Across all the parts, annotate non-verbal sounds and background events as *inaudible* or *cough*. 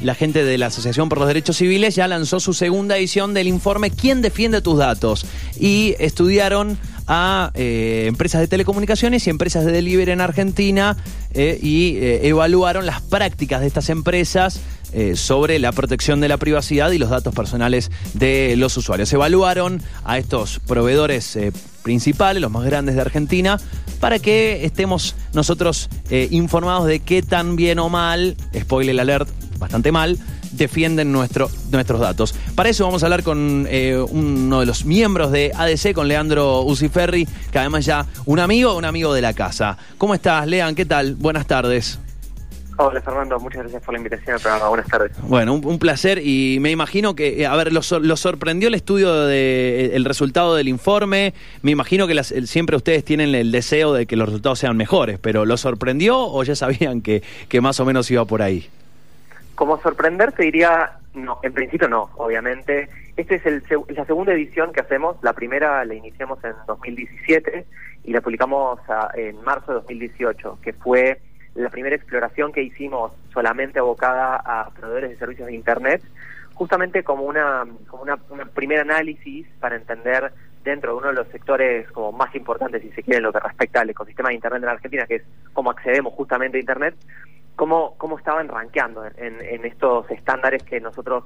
la gente de la Asociación por los Derechos Civiles ya lanzó su segunda edición del informe ¿Quién defiende tus datos? Y estudiaron a eh, empresas de telecomunicaciones y empresas de delivery en Argentina eh, y eh, evaluaron las prácticas de estas empresas sobre la protección de la privacidad y los datos personales de los usuarios. Evaluaron a estos proveedores principales, los más grandes de Argentina, para que estemos nosotros informados de qué tan bien o mal, spoiler alert, bastante mal, defienden nuestro, nuestros datos. Para eso vamos a hablar con eh, uno de los miembros de ADC, con Leandro Uciferri, que además ya un amigo, un amigo de la casa. ¿Cómo estás, Lean? ¿Qué tal? Buenas tardes. Hola Fernando, muchas gracias por la invitación al programa. Buenas tardes. Bueno, un, placer y me imagino que, eh, a ver, lo, sorprendió el estudio de el resultado del informe. Me imagino que siempre ustedes tienen el deseo de que los resultados sean mejores, pero ¿lo sorprendió o ya sabían que, que más o menos iba por ahí? Como sorprender te diría, no, en principio no, obviamente. Esta es el, la segunda edición que hacemos, la primera la iniciamos en 2017 y la publicamos en marzo de 2018, que fue la primera exploración que hicimos solamente abocada a proveedores de servicios de Internet, justamente como una, como una, un primer análisis para entender dentro de uno de los sectores como más importantes, si se quiere, en lo que respecta al ecosistema de Internet en Argentina, que es cómo accedemos justamente a Internet, cómo, cómo estaban rankeando en, en estos estándares que nosotros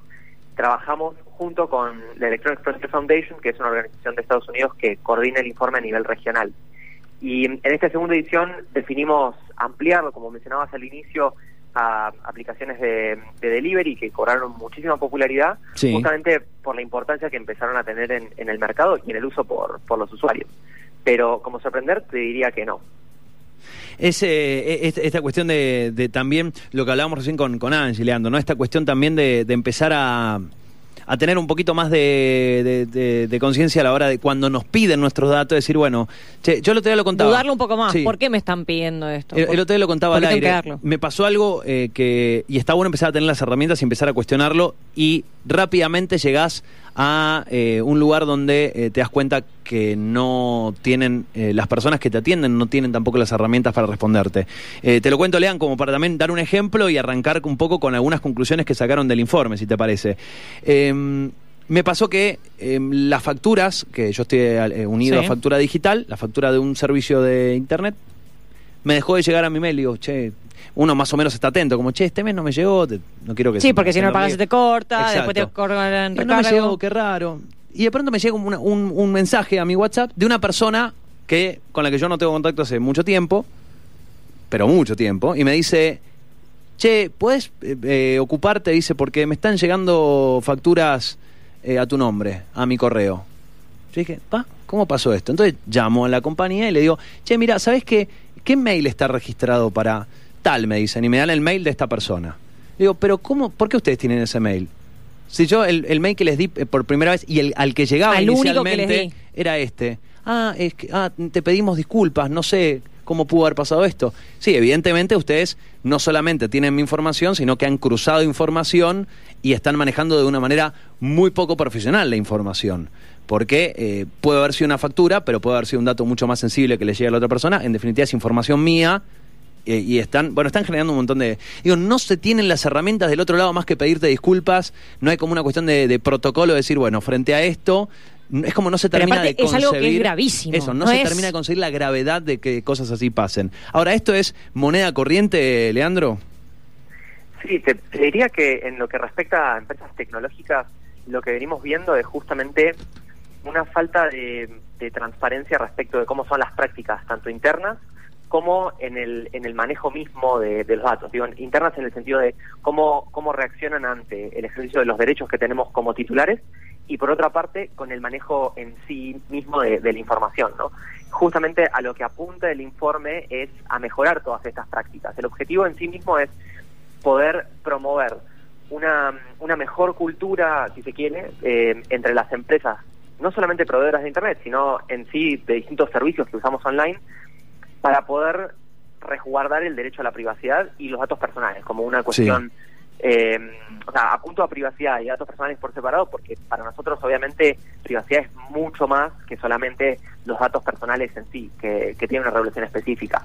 trabajamos junto con la Electronic Frontier Foundation, que es una organización de Estados Unidos que coordina el informe a nivel regional. Y en esta segunda edición definimos ampliarlo, como mencionabas al inicio, a aplicaciones de, delivery que cobraron muchísima popularidad, justamente por la importancia que empezaron a tener en, en el mercado y en el uso por, por los usuarios. Pero como sorprender, te diría que no es eh, esta cuestión de, también lo que hablábamos recién con, con Angie, Leandro, ¿no? Esta cuestión también de, empezar a, a tener un poquito más de, conciencia a la hora de cuando nos piden nuestros datos, decir, bueno, yo el otro día lo contaba. Dudarlo un poco más, ¿por qué me están pidiendo esto? El, otro día lo contaba al aire. Me pasó algo eh, que, y está bueno empezar a tener las herramientas y empezar a cuestionarlo, y rápidamente llegás a eh, un lugar donde eh, te das cuenta que no tienen, eh, las personas que te atienden no tienen tampoco las herramientas para responderte. te lo cuento, Lean, como para también dar un ejemplo y arrancar un poco con algunas conclusiones que sacaron del informe, si te parece. Em, me pasó que em, las facturas, que yo estoy unido a factura digital, la factura de un servicio de internet, me dejó de llegar a mi mail. Digo, che, uno más o menos está atento, como, che, este mes no me llegó, no quiero que Sí, porque si no pagas se te corta, después te cortan No me llegó, qué raro. Y de pronto me llega un, un, mensaje a mi WhatsApp de una persona que con la que yo no tengo contacto hace mucho tiempo, pero mucho tiempo, y me dice, che, ¿puedes eh, eh, ocuparte? Dice, porque me están llegando facturas eh, a tu nombre, a mi correo. Yo dije, pa, ¿cómo pasó esto? Entonces llamo a la compañía y le digo, che, mira, ¿sabes qué? ¿Qué mail está registrado para tal? Me dicen, y me dan el mail de esta persona. Digo, pero ¿cómo? ¿Por qué ustedes tienen ese mail? Si yo, el, mail que les di eh, por primera vez y el al que llegaba inicialmente era este. Ah, es que, ah, te pedimos disculpas, no sé cómo pudo haber pasado esto. Sí, evidentemente ustedes no solamente tienen mi información, sino que han cruzado información y están manejando de una manera muy poco profesional la información porque eh, puede haber sido una factura, pero puede haber sido un dato mucho más sensible que le llegue a la otra persona. En definitiva, es información mía. Eh, y están, bueno, están generando un montón de. Digo, no se tienen las herramientas del otro lado más que pedirte disculpas. No hay como una cuestión de, protocolo, de decir, bueno, frente a esto, es como no se termina de concebir. Es algo que es gravísimo. Eso, no, se termina de conseguir la gravedad de que cosas así pasen. Ahora, ¿esto es moneda corriente, Leandro? Sí, te diría que en lo que respecta a empresas tecnológicas, lo que venimos viendo es justamente una falta de, transparencia respecto de cómo son las prácticas, tanto internas como en el, en el manejo mismo de, los datos. Digo, internas en el sentido de cómo, cómo reaccionan ante el ejercicio de los derechos que tenemos como titulares y por otra parte con el manejo en sí mismo de, la información. ¿no? Justamente a lo que apunta el informe es a mejorar todas estas prácticas. El objetivo en sí mismo es poder promover una, una mejor cultura, si se quiere, eh, entre las empresas no solamente proveedoras de Internet, sino en sí de distintos servicios que usamos online, para poder resguardar el derecho a la privacidad y los datos personales, como una cuestión, eh, o sea, apunto a privacidad y datos personales por separado, porque para nosotros obviamente privacidad es mucho más que solamente los datos personales en sí, que, que tienen una regulación específica.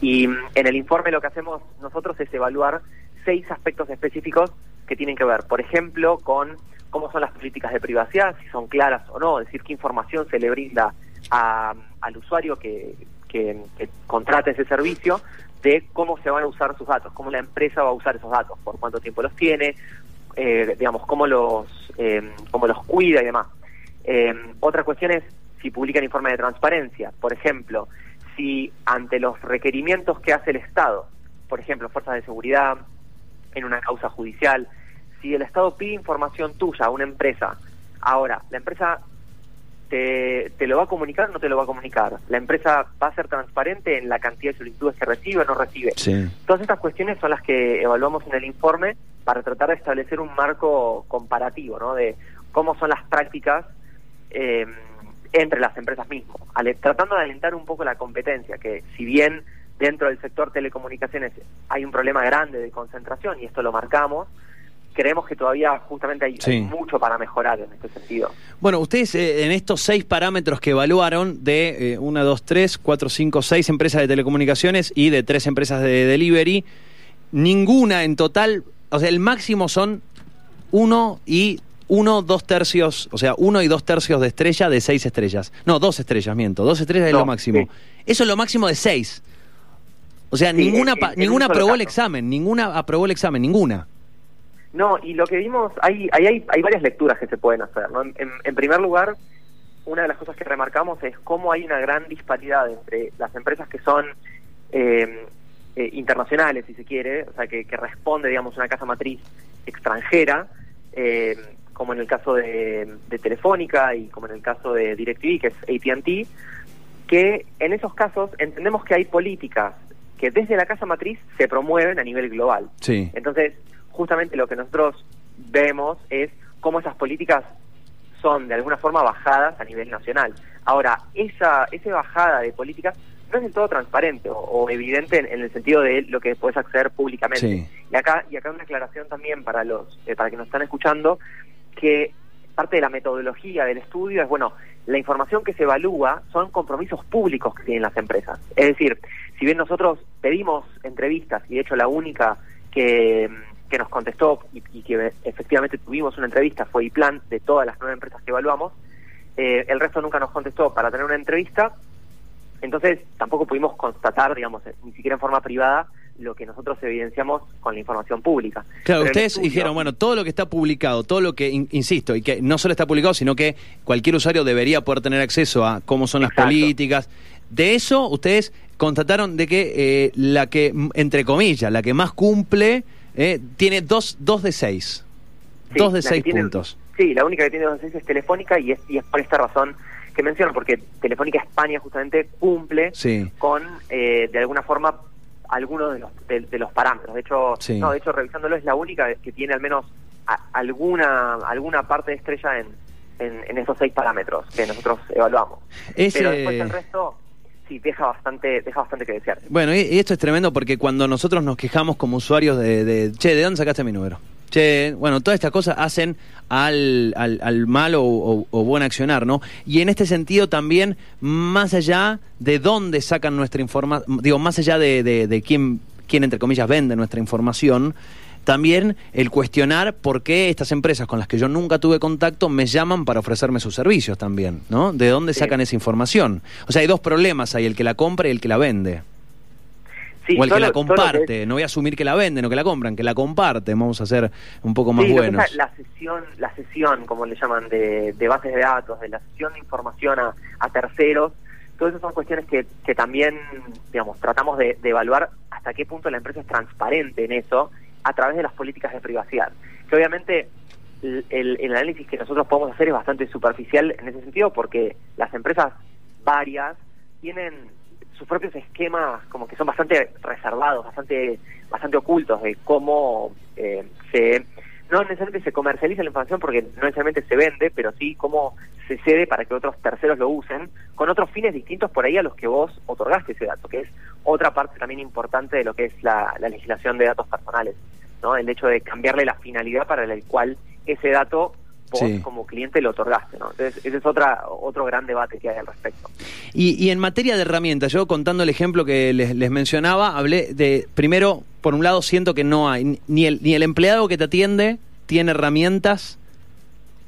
Y mm, en el informe lo que hacemos nosotros es evaluar seis aspectos específicos que tienen que ver, por ejemplo, con cómo son las políticas de privacidad, si son claras o no, es decir, qué información se le brinda al usuario que, que, que contrata ese servicio, de cómo se van a usar sus datos, cómo la empresa va a usar esos datos, por cuánto tiempo los tiene, eh, digamos, cómo los, eh, cómo los cuida y demás. Eh, otra cuestión es si publican informe de transparencia. Por ejemplo, si ante los requerimientos que hace el Estado, por ejemplo, fuerzas de seguridad, en una causa judicial, si el Estado pide información tuya a una empresa, ahora, la empresa te, te, lo va a comunicar o no te lo va a comunicar. La empresa va a ser transparente en la cantidad de solicitudes que recibe o no recibe. Todas estas cuestiones son las que evaluamos en el informe para tratar de establecer un marco comparativo, ¿no? De cómo son las prácticas eh, entre las empresas mismas, tratando de alentar un poco la competencia, que si bien dentro del sector telecomunicaciones hay un problema grande de concentración y esto lo marcamos, creemos que todavía justamente hay, mucho para mejorar en este sentido. Bueno, ustedes eh, en estos seis parámetros que evaluaron de eh, una, dos, tres, cuatro, cinco, seis empresas de telecomunicaciones y de tres empresas de delivery, ninguna en total, o sea, el máximo son uno y uno, dos tercios, o sea, uno y dos tercios de estrella de seis estrellas. No, dos estrellas, miento, dos estrellas es lo máximo. Eso es lo máximo de seis. O sea, ninguna, ninguna aprobó el examen, ninguna aprobó el examen, ninguna. No, y lo que vimos, hay, hay, hay, varias lecturas que se pueden hacer. ¿no? En, primer lugar, una de las cosas que remarcamos es cómo hay una gran disparidad entre las empresas que son eh, eh, internacionales, si se quiere, o sea, que, que responde, digamos, una casa matriz extranjera, eh, como en el caso de, de, Telefónica y como en el caso de DirecTV, que es AT&T, que en esos casos entendemos que hay políticas que desde la casa matriz se promueven a nivel global. Sí. Entonces, justamente lo que nosotros vemos es cómo esas políticas son de alguna forma bajadas a nivel nacional. Ahora, esa, esa bajada de políticas no es del todo transparente o, evidente en, el sentido de lo que puedes acceder públicamente. Y acá y acá una aclaración también para los eh, para que nos están escuchando que parte de la metodología del estudio es bueno la información que se evalúa son compromisos públicos que tienen las empresas. Es decir, si bien nosotros pedimos entrevistas y de hecho la única que que nos contestó y, que efectivamente tuvimos una entrevista fue IPLAN de todas las nueve empresas que evaluamos. Eh, el resto nunca nos contestó para tener una entrevista. Entonces tampoco pudimos constatar, digamos, ni siquiera en forma privada, lo que nosotros evidenciamos con la información pública. Claro, ustedes dijeron, bueno, todo lo que está publicado, todo lo que, insisto, y que no solo está publicado, sino que cualquier usuario debería poder tener acceso a cómo son las políticas. De eso, ustedes constataron de que eh, la que, entre comillas, la que más cumple eh, tiene dos, dos de seis. dos de seis puntos. Sí, la única que tiene dos de seis es Telefónica y es, y es por esta razón que menciono, porque Telefónica España justamente cumple con, eh, de alguna forma, algunos de los, de, los parámetros. De hecho, no, de hecho, revisándolo, es la única que tiene al menos alguna, alguna parte de estrella en, en, esos seis parámetros que nosotros evaluamos. Pero después el resto sí, deja bastante, deja bastante que desear. Bueno, y, esto es tremendo porque cuando nosotros nos quejamos como usuarios de, de che, ¿de dónde sacaste mi número? Che, bueno, todas estas cosas hacen al, al, al mal o, buen accionar, ¿no? Y en este sentido también, más allá de dónde sacan nuestra información, digo, más allá de, de, de quién, quién, entre comillas, vende nuestra información, también el cuestionar por qué estas empresas con las que yo nunca tuve contacto me llaman para ofrecerme sus servicios también, ¿no? ¿De dónde sacan esa información? O sea, hay dos problemas, hay el que la compra y el que la vende. o el que la comparte, no voy a asumir que la venden o que la compran, que la comparten, vamos a ser un poco más buenos. La sesión, la sesión, como le llaman, de, bases de datos, de la sesión de información a, terceros, todas esas son cuestiones que, que también, digamos, tratamos de, de, evaluar hasta qué punto la empresa es transparente en eso a través de las políticas de privacidad. Que obviamente el, análisis que nosotros podemos hacer es bastante superficial en ese sentido porque las empresas varias tienen sus propios esquemas como que son bastante reservados, bastante bastante ocultos de cómo eh, se no necesariamente se comercializa la información porque no necesariamente se vende, pero sí cómo se cede para que otros terceros lo usen con otros fines distintos por ahí a los que vos otorgaste ese dato, que es otra parte también importante de lo que es la legislación de datos personales. ¿No? El hecho de cambiarle la finalidad para la cual ese dato vos como cliente lo otorgaste, ¿no? Entonces, ese es otra, otro gran debate que hay al respecto. Y, y en materia de herramientas, yo contando el ejemplo que les, les mencionaba, hablé de, primero, por un lado siento que no hay, ni el, ni el empleado que te atiende tiene herramientas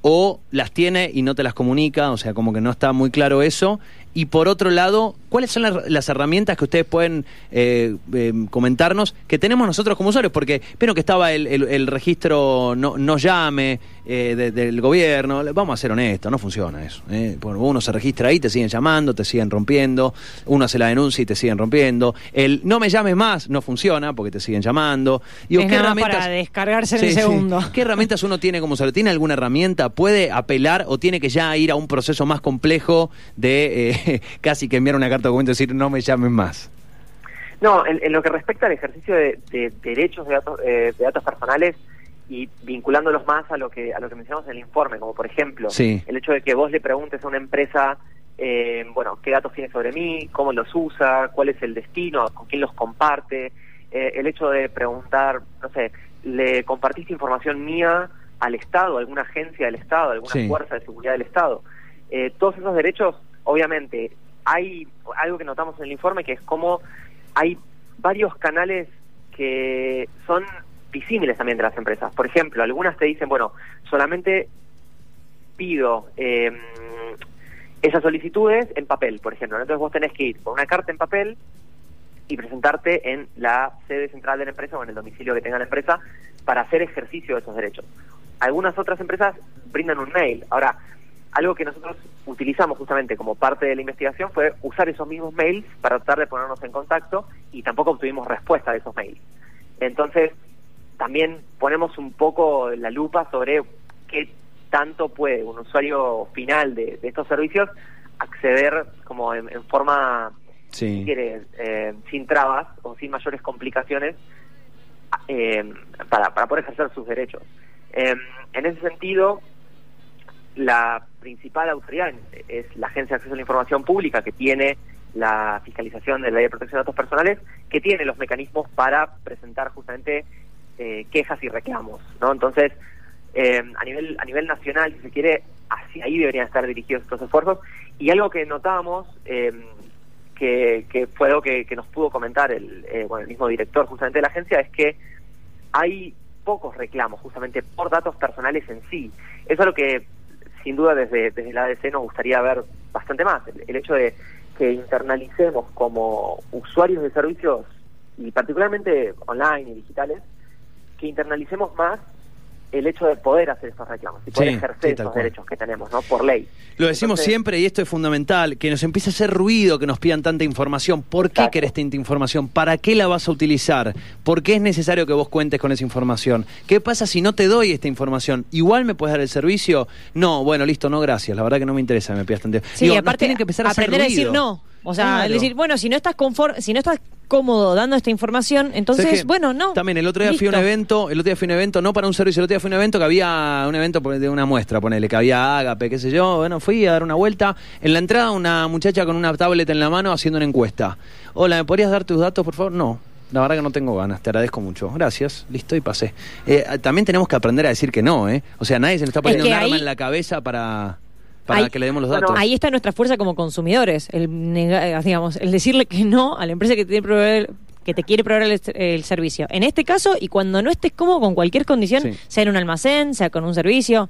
o las tiene y no te las comunica, o sea, como que no está muy claro eso. Y por otro lado, ¿cuáles son las, herramientas que ustedes pueden eh, eh, comentarnos que tenemos nosotros como usuarios? Porque, pero que estaba el, registro no, no llame eh, del gobierno, vamos a ser honestos, no funciona eso. uno se registra ahí, te siguen llamando, te siguen rompiendo, uno hace la denuncia y te siguen rompiendo. El no me llames más no funciona porque te siguen llamando. Y ¿qué herramientas, para descargarse en el segundo. ¿Qué herramientas uno tiene como usuario? ¿Tiene alguna herramienta? ¿Puede apelar o tiene que ya ir a un proceso más complejo de *laughs* casi que enviar una carta de documento y decir no me llamen más. No, en, lo que respecta al ejercicio de, derechos de datos, eh, de datos personales y vinculándolos más a lo que a lo que mencionamos en el informe, como por ejemplo el hecho de que vos le preguntes a una empresa, eh, bueno, qué datos tiene sobre mí, cómo los usa, cuál es el destino, con quién los comparte, eh, el hecho de preguntar, no sé, le compartiste información mía al Estado, alguna agencia del Estado, alguna fuerza de seguridad del Estado. todos esos derechos obviamente hay algo que notamos en el informe que es como hay varios canales que son disímiles también de las empresas. Por ejemplo, algunas te dicen, bueno, solamente pido eh, esas solicitudes en papel, por ejemplo. Entonces vos tenés que ir con una carta en papel y presentarte en la sede central de la empresa o en el domicilio que tenga la empresa para hacer ejercicio de esos derechos. Algunas otras empresas brindan un mail. Ahora, algo que nosotros utilizamos justamente como parte de la investigación fue usar esos mismos mails para tratar de ponernos en contacto y tampoco obtuvimos respuesta de esos mails. Entonces, también ponemos un poco la lupa sobre qué tanto puede un usuario final de, estos servicios acceder como en, forma, si quiere, eh, sin trabas o sin mayores complicaciones eh, para, para poder ejercer sus derechos. Eh, en ese sentido, la principal autoridad es la Agencia de Acceso a la Información Pública, que tiene la fiscalización de la Ley de Protección de Datos Personales, que tiene los mecanismos para presentar justamente eh, quejas y reclamos, ¿no? Entonces, eh, a nivel a nivel nacional, si se quiere, hacia ahí deberían estar dirigidos estos esfuerzos. Y algo que notábamos, eh, que, que, fue algo que, que, nos pudo comentar el, bueno, el mismo director justamente de la agencia, es que hay pocos reclamos justamente por datos personales en sí. Eso es lo que sin duda desde, desde la ADC nos gustaría ver bastante más. El, hecho de que internalicemos como usuarios de servicios, y particularmente online y digitales, que internalicemos más el hecho de poder hacer esos reclamos y poder ejercer esos derechos que tenemos, ¿no? Por ley. Lo decimos siempre y esto es fundamental, que nos empiece a hacer ruido que nos pidan tanta información. ¿Por qué querés tanta información? ¿Para qué la vas a utilizar? ¿Por qué es necesario que vos cuentes con esa información? ¿Qué pasa si no te doy esta información? ¿Igual me puedes dar el servicio? No, bueno, listo, no, gracias. La verdad que no me interesa, me pidas tanto. Sí, aparte, tienen que empezar a aprender a decir no. O sea, decir, bueno, si no estás conforme, si no estás cómodo dando esta información, entonces, bueno, no. También el otro día fui a un evento, el otro día fui a un evento, no para un servicio, el otro día fui a un evento que había un evento de una muestra, ponele, que había ágape, qué sé yo, bueno, fui a dar una vuelta. En la entrada una muchacha con una tablet en la mano haciendo una encuesta. Hola, ¿me podrías dar tus datos, por favor? No. La verdad que no tengo ganas, te agradezco mucho. Gracias, listo y pasé. Eh, también tenemos que aprender a decir que no, ¿eh? O sea, nadie se nos está poniendo un arma en la cabeza para para que le demos los datos. ahí está nuestra fuerza como consumidores, el, eh, digamos, el decirle que no a la empresa que te, proveer, que te quiere proveer el, servicio. En este caso, y cuando no estés cómodo con cualquier condición, sea en un almacén, sea con un servicio,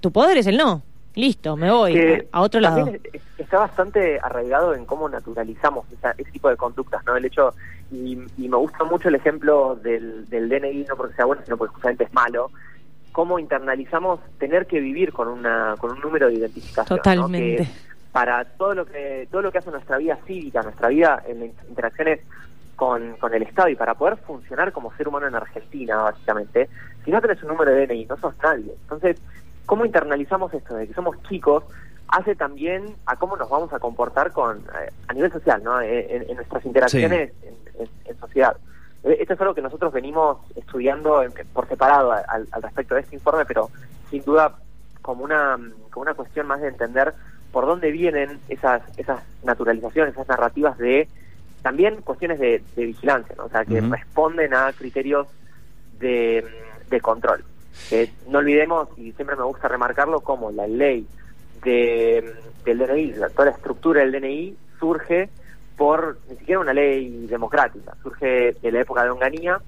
tu poder es el no. Listo, me voy a otro lado. Está bastante arraigado en cómo naturalizamos ese tipo de conductas, ¿no? El hecho, y, me gusta mucho el ejemplo del, del DNI, no porque sea bueno, sino porque justamente es malo, cómo internalizamos tener que vivir con una con un número de identificación totalmente. para todo lo que todo lo que hace nuestra vida cívica nuestra vida en interacciones con, con el Estado y para poder funcionar como ser humano en Argentina básicamente si no tenés un número de DNI no sos nadie. Entonces cómo internalizamos esto de que somos chicos hace también a cómo nos vamos a comportar con eh, a nivel social no en, nuestras interacciones en sociedad. eh, esto es algo que nosotros venimos estudiando por separado al, respecto de este informe, pero sin duda como una, como una cuestión más de entender por dónde vienen esas, esas naturalizaciones, esas narrativas de también cuestiones de, vigilancia, ¿no? o sea, que responden a criterios de, de control. no olvidemos, y siempre me gusta remarcarlo, como la ley de, del DNI, toda la estructura del DNI surge por ni siquiera una ley democrática, surge de la época de Onganía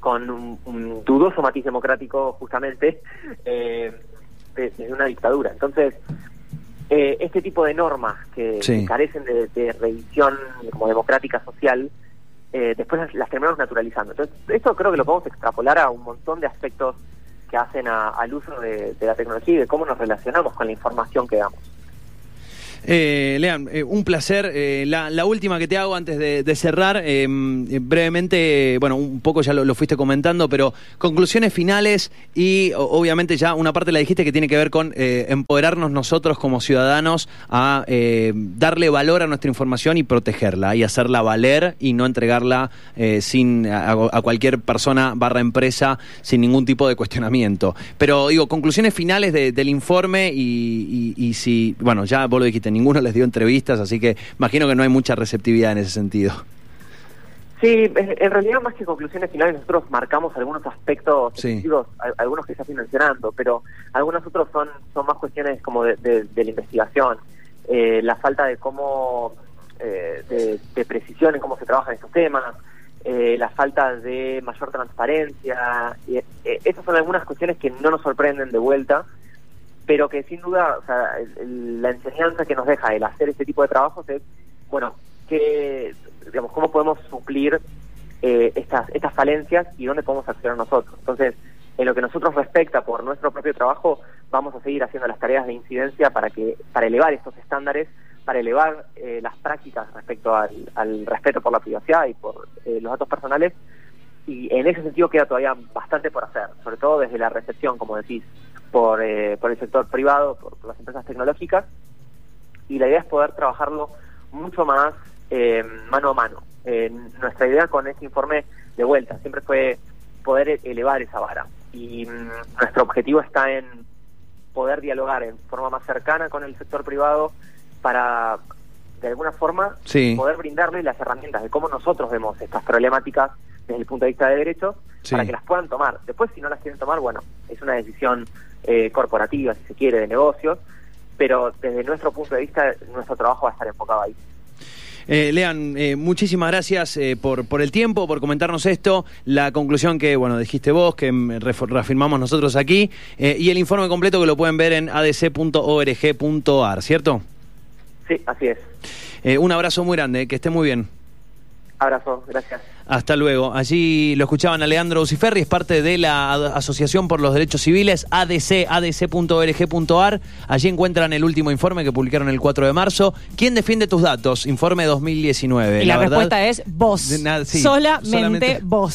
con un, dudoso matiz democrático justamente *laughs* eh, desde una dictadura. Entonces, eh, este tipo de normas que, carecen de, revisión como democrática social, eh, después las, terminamos naturalizando. Entonces, esto creo que lo podemos extrapolar a un montón de aspectos que hacen al uso de la tecnología y de cómo nos relacionamos con la información que damos. Eh, Lean, eh, un placer. Eh, la, última que te hago antes de, cerrar, em, brevemente, bueno, un poco ya lo, fuiste comentando, pero conclusiones finales y obviamente ya una parte la dijiste que tiene que ver con empoderarnos nosotros como ciudadanos a darle valor a nuestra información y protegerla y hacerla valer y no entregarla sin a, cualquier persona barra empresa sin ningún tipo de cuestionamiento. Pero digo, conclusiones finales del informe y, y si, bueno, ya vos lo dijiste ninguno les dio entrevistas, así que imagino que no hay mucha receptividad en ese sentido. Sí, en realidad más que conclusiones finales nosotros marcamos algunos aspectos, algunos que ya estoy mencionando, pero algunos otros son, son más cuestiones como de, la investigación, eh, la falta de cómo, eh, de, precisión en cómo se trabaja en estos temas, eh, la falta de mayor transparencia, esas son algunas cuestiones que no nos sorprenden de vuelta, pero que sin duda, o sea, la enseñanza que nos deja el hacer este tipo de trabajos es, bueno, que, digamos, cómo podemos suplir eh, estas, estas falencias y dónde podemos acceder nosotros. Entonces, en lo que nosotros respecta por nuestro propio trabajo, vamos a seguir haciendo las tareas de incidencia para que para elevar estos estándares, para elevar eh, las prácticas respecto al, respeto por la privacidad y por eh, los datos personales. Y en ese sentido queda todavía bastante por hacer, sobre todo desde la recepción, como decís, por, eh, por el sector privado, por, las empresas tecnológicas, y la idea es poder trabajarlo mucho más eh, mano a mano. nuestra idea con este informe de vuelta siempre fue poder elevar esa vara, y mm, nuestro objetivo está en poder dialogar en forma más cercana con el sector privado para de alguna forma poder brindarle las herramientas de cómo nosotros vemos estas problemáticas desde el punto de vista de derechos para que las puedan tomar. Después, si no las quieren tomar, bueno, es una decisión eh, corporativa, si se quiere, de negocios, pero desde nuestro punto de vista, nuestro trabajo va a estar enfocado ahí. Eh, Lean, eh, muchísimas gracias eh, por, por el tiempo, por comentarnos esto, la conclusión que, bueno, dijiste vos, que reafirmamos nosotros aquí, y el informe completo que lo pueden ver en adc.org.ar, ¿cierto? Sí, así es. un abrazo muy grande, que esté muy bien. Abrazo, gracias. Hasta luego. Allí lo escuchaban a Leandro Uciferri, es parte de la Asociación por los Derechos Civiles, ADC, adc.org.ar. Allí encuentran el último informe que publicaron el 4 de marzo. ¿Quién defiende tus datos? Informe 2019. Y la, respuesta es vos. solamente, vos.